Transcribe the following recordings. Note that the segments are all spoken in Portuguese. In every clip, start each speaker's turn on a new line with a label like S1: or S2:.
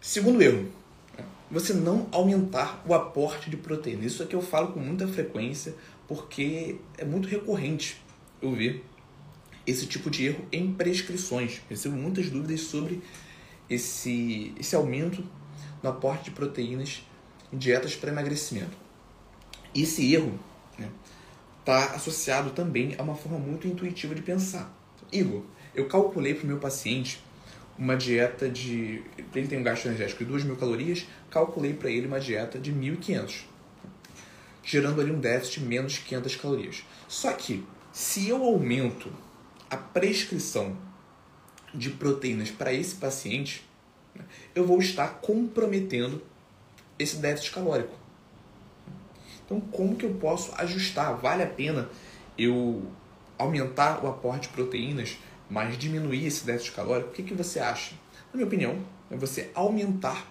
S1: Segundo erro, você não aumentar o aporte de proteína. Isso aqui eu falo com muita frequência porque é muito recorrente eu ver esse tipo de erro em prescrições. Recebo muitas dúvidas sobre esse, esse aumento no aporte de proteínas em dietas para emagrecimento. Esse erro está né, tá associado também a uma forma muito intuitiva de pensar. Igor, eu calculei para o meu paciente uma dieta de. Ele tem um gasto energético de 2.000 calorias, calculei para ele uma dieta de 1.500, gerando ali um déficit de menos 500 calorias. Só que, se eu aumento a prescrição de proteínas para esse paciente, eu vou estar comprometendo esse déficit calórico. Então, como que eu posso ajustar? Vale a pena eu aumentar o aporte de proteínas mas diminuir esse déficit calórico, o que, que você acha? Na minha opinião, é você aumentar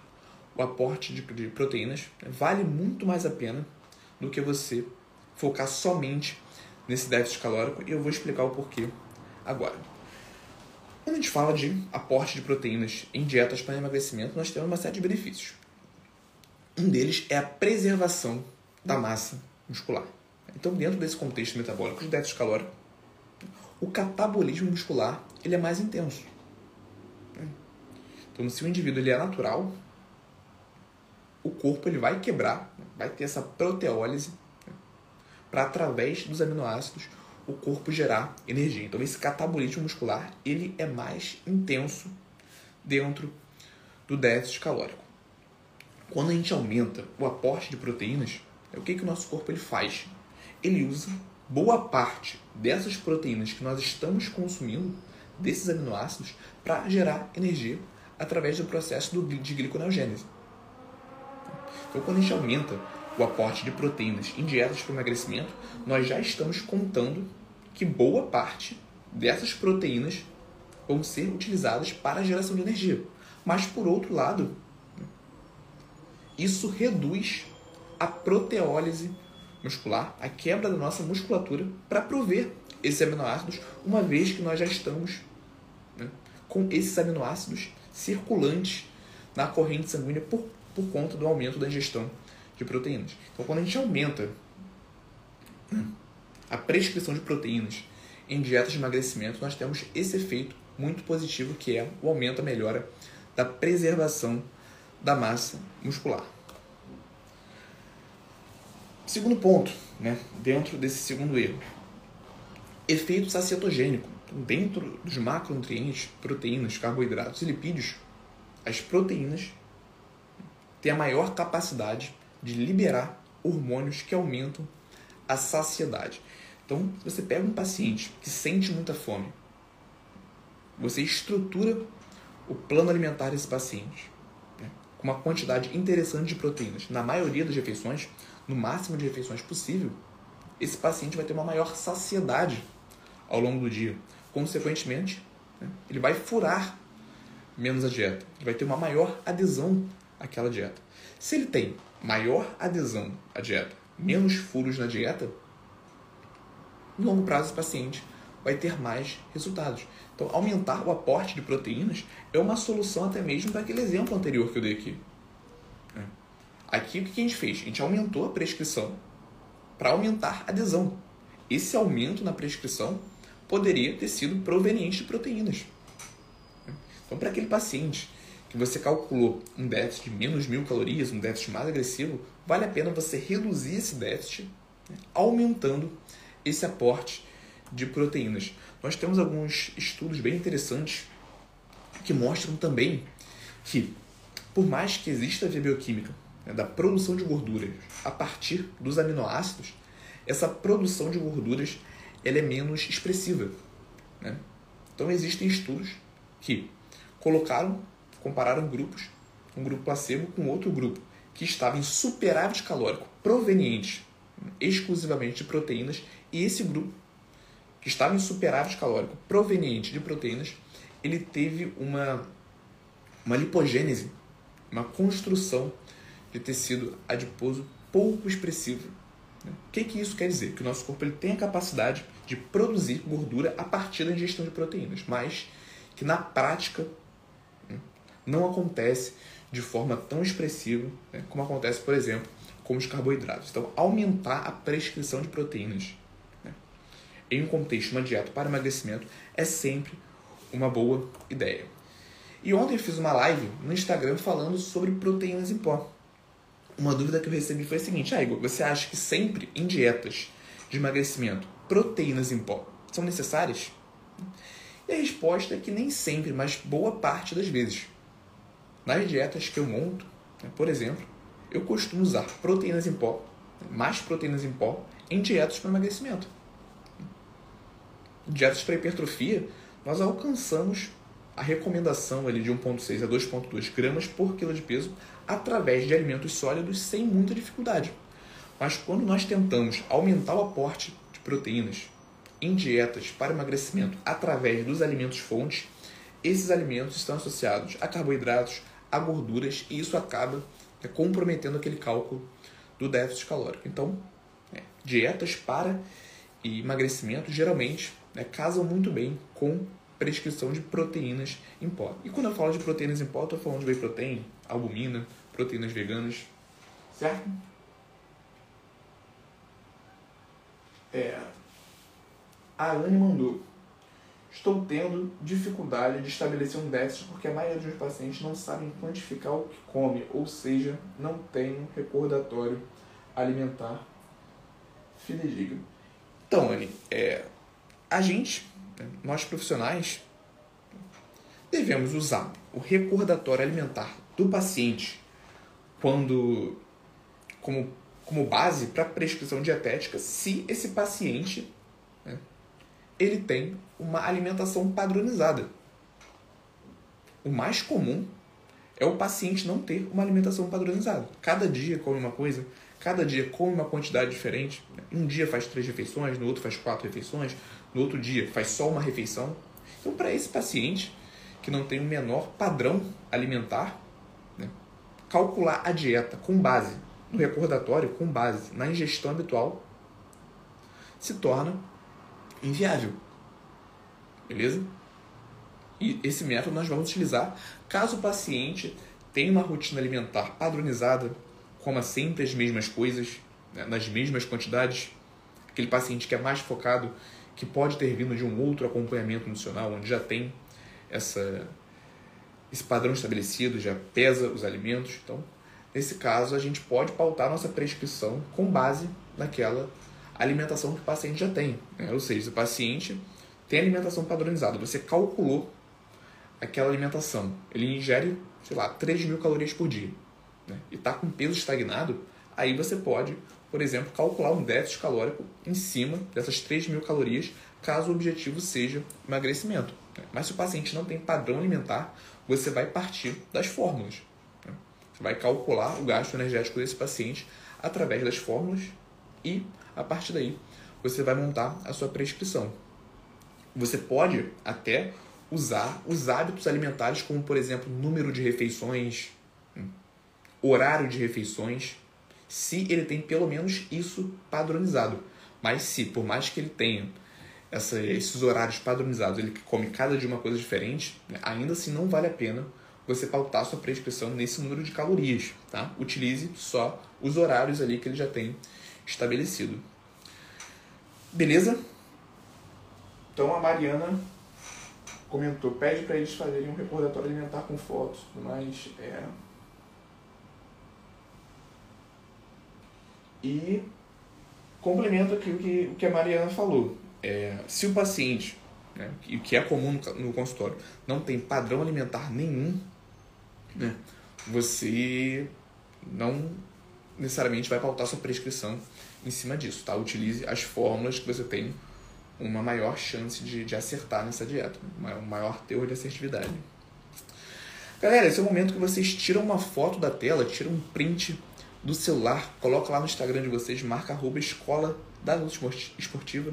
S1: o aporte de, de proteínas vale muito mais a pena do que você focar somente nesse déficit calórico e eu vou explicar o porquê agora. Quando a gente fala de aporte de proteínas em dietas para emagrecimento, nós temos uma série de benefícios. Um deles é a preservação da massa muscular. Então, dentro desse contexto metabólico de déficit calórico, o catabolismo muscular ele é mais intenso. Então, se o indivíduo ele é natural, o corpo ele vai quebrar, vai ter essa proteólise para através dos aminoácidos o corpo gerar energia. Então, esse catabolismo muscular ele é mais intenso dentro do déficit calórico. Quando a gente aumenta o aporte de proteínas, o que, que o nosso corpo ele faz? Ele usa boa parte dessas proteínas que nós estamos consumindo, desses aminoácidos, para gerar energia através do processo de gliconeogênese. Então, quando a gente aumenta o aporte de proteínas em dietas para emagrecimento, nós já estamos contando que boa parte dessas proteínas vão ser utilizadas para a geração de energia. Mas, por outro lado, isso reduz a proteólise muscular, a quebra da nossa musculatura para prover esses aminoácidos, uma vez que nós já estamos né, com esses aminoácidos circulantes na corrente sanguínea por, por conta do aumento da ingestão de proteínas. Então, quando a gente aumenta né, a prescrição de proteínas em dietas de emagrecimento, nós temos esse efeito muito positivo que é o aumento, a melhora da preservação da massa muscular. Segundo ponto, né, dentro desse segundo erro, efeito sacietogênico. Então, dentro dos macronutrientes, proteínas, carboidratos e lipídios, as proteínas têm a maior capacidade de liberar hormônios que aumentam a saciedade. Então, você pega um paciente que sente muita fome, você estrutura o plano alimentar desse paciente uma quantidade interessante de proteínas. Na maioria das refeições, no máximo de refeições possível, esse paciente vai ter uma maior saciedade ao longo do dia. Consequentemente, né, ele vai furar menos a dieta, ele vai ter uma maior adesão àquela dieta. Se ele tem maior adesão à dieta, menos furos na dieta, no longo prazo esse paciente vai ter mais resultados. Então, aumentar o aporte de proteínas é uma solução até mesmo para aquele exemplo anterior que eu dei aqui. Aqui o que a gente fez? A gente aumentou a prescrição para aumentar a adesão. Esse aumento na prescrição poderia ter sido proveniente de proteínas. Então, para aquele paciente que você calculou um déficit de menos mil calorias, um déficit mais agressivo, vale a pena você reduzir esse déficit, né, aumentando esse aporte de proteínas. Nós temos alguns estudos bem interessantes que mostram também que, por mais que exista via bioquímica né, da produção de gorduras a partir dos aminoácidos, essa produção de gorduras ela é menos expressiva. Né? Então existem estudos que colocaram, compararam grupos, um grupo placebo com outro grupo que estava em superávit calórico proveniente exclusivamente de proteínas e esse grupo que estava em superávit calórico proveniente de proteínas, ele teve uma, uma lipogênese, uma construção de tecido adiposo pouco expressivo O que, que isso quer dizer? Que o nosso corpo ele tem a capacidade de produzir gordura a partir da ingestão de proteínas, mas que na prática né, não acontece de forma tão expressiva né, como acontece, por exemplo, com os carboidratos. Então, aumentar a prescrição de proteínas né, em um contexto, uma dieta para emagrecimento, é sempre uma boa ideia. E ontem eu fiz uma live no Instagram falando sobre proteínas em pó. Uma dúvida que eu recebi foi a seguinte: ah, Igor, você acha que sempre em dietas de emagrecimento proteínas em pó são necessárias? E a resposta é que nem sempre, mas boa parte das vezes. Nas dietas que eu monto, né, por exemplo, eu costumo usar proteínas em pó, mais proteínas em pó, em dietas para emagrecimento. Dietas para hipertrofia, nós alcançamos a recomendação ali de 1,6 a 2,2 gramas por quilo de peso através de alimentos sólidos sem muita dificuldade. Mas quando nós tentamos aumentar o aporte de proteínas em dietas para emagrecimento através dos alimentos fontes, esses alimentos estão associados a carboidratos, a gorduras e isso acaba né, comprometendo aquele cálculo do déficit calórico. Então, é, dietas para emagrecimento geralmente né, casam muito bem com prescrição de proteínas em pó. E quando eu falo de proteínas em pó, estou falando de whey protein, albumina, proteínas veganas, certo? É, a Anne mandou. Estou tendo dificuldade de estabelecer um déficit porque a maioria dos meus pacientes não sabem quantificar o que come, ou seja, não tem um recordatório alimentar fidedigno. Então, Anne, é, a gente, nós profissionais, devemos usar o recordatório alimentar do paciente quando como, como base para prescrição dietética se esse paciente ele tem uma alimentação padronizada. O mais comum é o paciente não ter uma alimentação padronizada. Cada dia come uma coisa, cada dia come uma quantidade diferente. Um dia faz três refeições, no outro faz quatro refeições, no outro dia faz só uma refeição. Então, para esse paciente que não tem o menor padrão alimentar, né, calcular a dieta com base no recordatório, com base na ingestão habitual, se torna inviável. Beleza? E esse método nós vamos utilizar caso o paciente tenha uma rotina alimentar padronizada, coma sempre as mesmas coisas, né, nas mesmas quantidades. Aquele paciente que é mais focado, que pode ter vindo de um outro acompanhamento nutricional, onde já tem essa, esse padrão estabelecido, já pesa os alimentos. Então, nesse caso, a gente pode pautar nossa prescrição com base naquela alimentação que o paciente já tem. Né? Ou seja, o paciente tem alimentação padronizada, você calculou aquela alimentação, ele ingere, sei lá, 3 mil calorias por dia, né? e está com peso estagnado, aí você pode, por exemplo, calcular um déficit calórico em cima dessas 3 mil calorias, caso o objetivo seja emagrecimento. Né? Mas se o paciente não tem padrão alimentar, você vai partir das fórmulas. Né? Você vai calcular o gasto energético desse paciente através das fórmulas e a partir daí, você vai montar a sua prescrição. Você pode até usar os hábitos alimentares, como por exemplo, número de refeições, horário de refeições, se ele tem pelo menos isso padronizado. Mas se, por mais que ele tenha essa, esses horários padronizados, ele come cada dia uma coisa diferente, ainda assim não vale a pena você pautar sua prescrição nesse número de calorias, tá? Utilize só os horários ali que ele já tem estabelecido. Beleza? Então a Mariana comentou, pede para eles fazerem um recordatório alimentar com fotos, mas é e complemento aqui o que, o que a Mariana falou. É, se o paciente, né, o que é comum no, no consultório, não tem padrão alimentar nenhum, né, você não necessariamente vai pautar sua prescrição em cima disso, tá? Utilize as fórmulas que você tem uma maior chance de, de acertar nessa dieta, um maior teor de assertividade. Galera, esse é o momento que vocês tiram uma foto da tela, tiram um print do celular, coloca lá no Instagram de vocês, marca arroba escola da luta esportiva,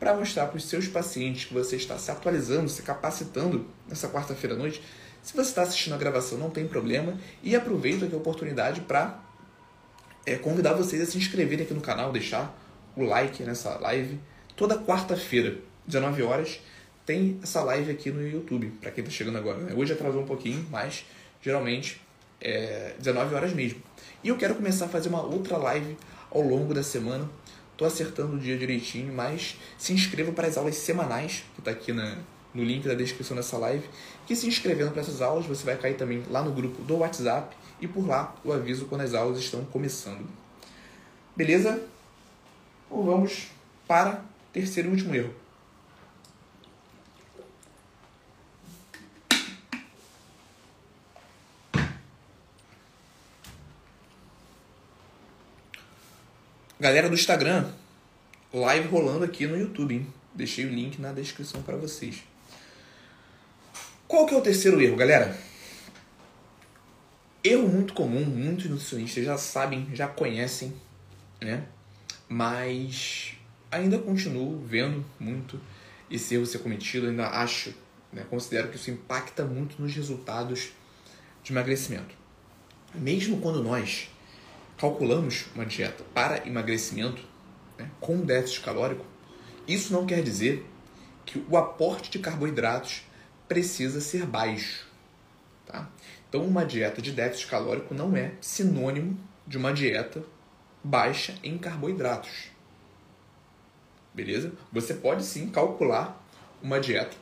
S1: para mostrar para os seus pacientes que você está se atualizando, se capacitando nessa quarta-feira à noite. Se você está assistindo a gravação, não tem problema, e aproveita aqui a oportunidade para é convidar vocês a se inscreverem aqui no canal, deixar o like nessa live. Toda quarta-feira, 19 horas, tem essa live aqui no YouTube, para quem está chegando agora. Né? Hoje atrasou um pouquinho, mas geralmente é 19 horas mesmo. E eu quero começar a fazer uma outra live ao longo da semana. Tô acertando o dia direitinho, mas se inscreva para as aulas semanais, que está aqui na, no link da descrição dessa live. Que se inscrevendo para essas aulas, você vai cair também lá no grupo do WhatsApp e por lá o aviso quando as aulas estão começando. Beleza? Ou vamos para o terceiro e último erro. Galera do Instagram, live rolando aqui no YouTube. Hein? Deixei o link na descrição para vocês. Qual que é o terceiro erro, galera? Erro muito comum, muitos nutricionistas já sabem, já conhecem, né? Mas ainda continuo vendo muito esse erro ser cometido, ainda acho, né? considero que isso impacta muito nos resultados de emagrecimento. Mesmo quando nós calculamos uma dieta para emagrecimento né, com déficit calórico, isso não quer dizer que o aporte de carboidratos precisa ser baixo. Tá? Então, uma dieta de déficit calórico não é sinônimo de uma dieta baixa em carboidratos. Beleza? Você pode sim calcular uma dieta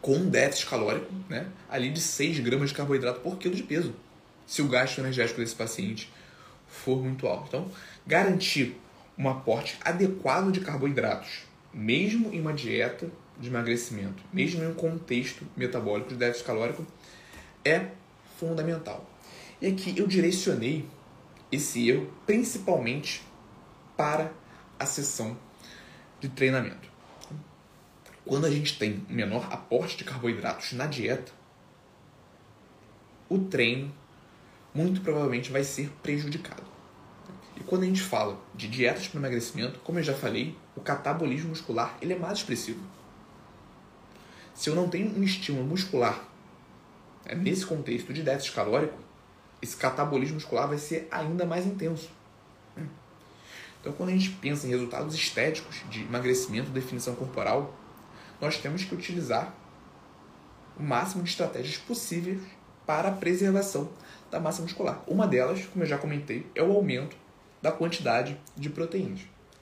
S1: com déficit calórico, né? ali de 6 gramas de carboidrato por quilo de peso, se o gasto energético desse paciente for muito alto. Então, garantir um aporte adequado de carboidratos, mesmo em uma dieta de emagrecimento, mesmo em um contexto metabólico de déficit calórico, é fundamental. E aqui eu direcionei esse erro principalmente para a sessão de treinamento. Quando a gente tem menor aporte de carboidratos na dieta, o treino muito provavelmente vai ser prejudicado. E quando a gente fala de dietas para emagrecimento, como eu já falei, o catabolismo muscular ele é mais expressivo. Se eu não tenho um estímulo muscular né, nesse contexto de déficit calórico, esse catabolismo muscular vai ser ainda mais intenso. Então, quando a gente pensa em resultados estéticos de emagrecimento, definição corporal, nós temos que utilizar o máximo de estratégias possíveis para a preservação da massa muscular. Uma delas, como eu já comentei, é o aumento da quantidade de proteínas.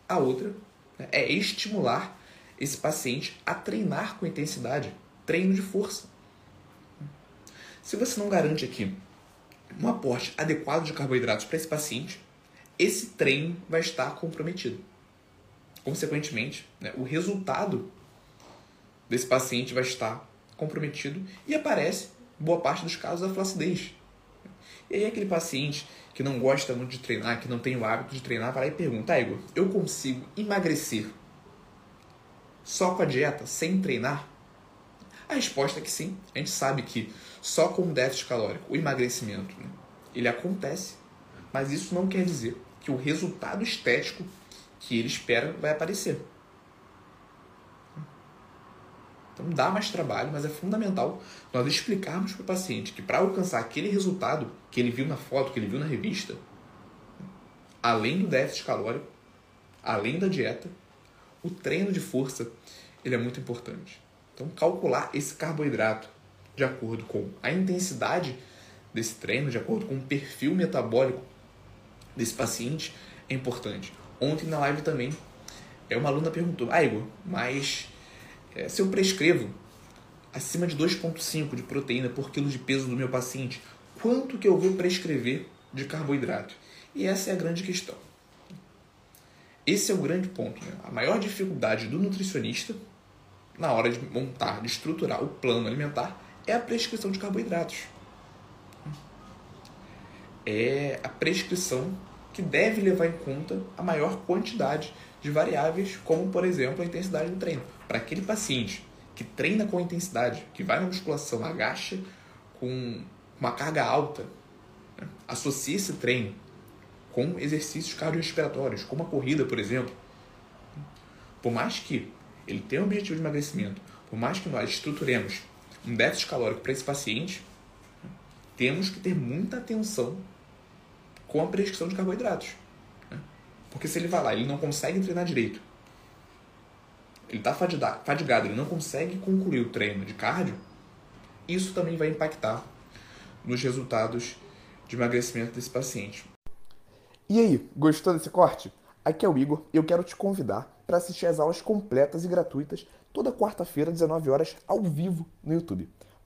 S1: A outra né, é estimular esse paciente a treinar com intensidade, treino de força. Se você não garante aqui um aporte adequado de carboidratos para esse paciente, esse treino vai estar comprometido. Consequentemente, né, o resultado desse paciente vai estar comprometido e aparece, boa parte dos casos, a flacidez. E aí aquele paciente que não gosta muito de treinar, que não tem o hábito de treinar, vai lá e pergunta, ah, Igor, eu consigo emagrecer só com a dieta, sem treinar? A resposta é que sim. A gente sabe que só com o déficit calórico, o emagrecimento, né, ele acontece, mas isso não quer dizer que o resultado estético que ele espera vai aparecer. Então dá mais trabalho, mas é fundamental nós explicarmos para o paciente que para alcançar aquele resultado que ele viu na foto, que ele viu na revista, além do déficit calórico, além da dieta, o treino de força ele é muito importante. Então calcular esse carboidrato de acordo com a intensidade desse treino, de acordo com o perfil metabólico desse paciente é importante. Ontem na live também, é uma aluna perguntou: "Ah, Igor, mas é, se eu prescrevo acima de 2,5 de proteína por quilo de peso do meu paciente, quanto que eu vou prescrever de carboidrato? E essa é a grande questão. Esse é o grande ponto. Né? A maior dificuldade do nutricionista na hora de montar, de estruturar o plano alimentar é a prescrição de carboidratos. É a prescrição que deve levar em conta a maior quantidade de variáveis, como por exemplo a intensidade do treino. Para aquele paciente que treina com intensidade, que vai na musculação, agacha com uma carga alta, né? associa esse treino com exercícios cardiorrespiratórios, como a corrida, por exemplo. Por mais que ele tenha um objetivo de emagrecimento, por mais que nós estruturemos um déficit calórico para esse paciente, temos que ter muita atenção com a prescrição de carboidratos. Porque se ele vai lá, ele não consegue treinar direito, ele está fadigado, ele não consegue concluir o treino de cardio, isso também vai impactar nos resultados de emagrecimento desse paciente.
S2: E aí, gostou desse corte? Aqui é o Igor e eu quero te convidar para assistir as aulas completas e gratuitas toda quarta-feira, 19 horas, ao vivo no YouTube.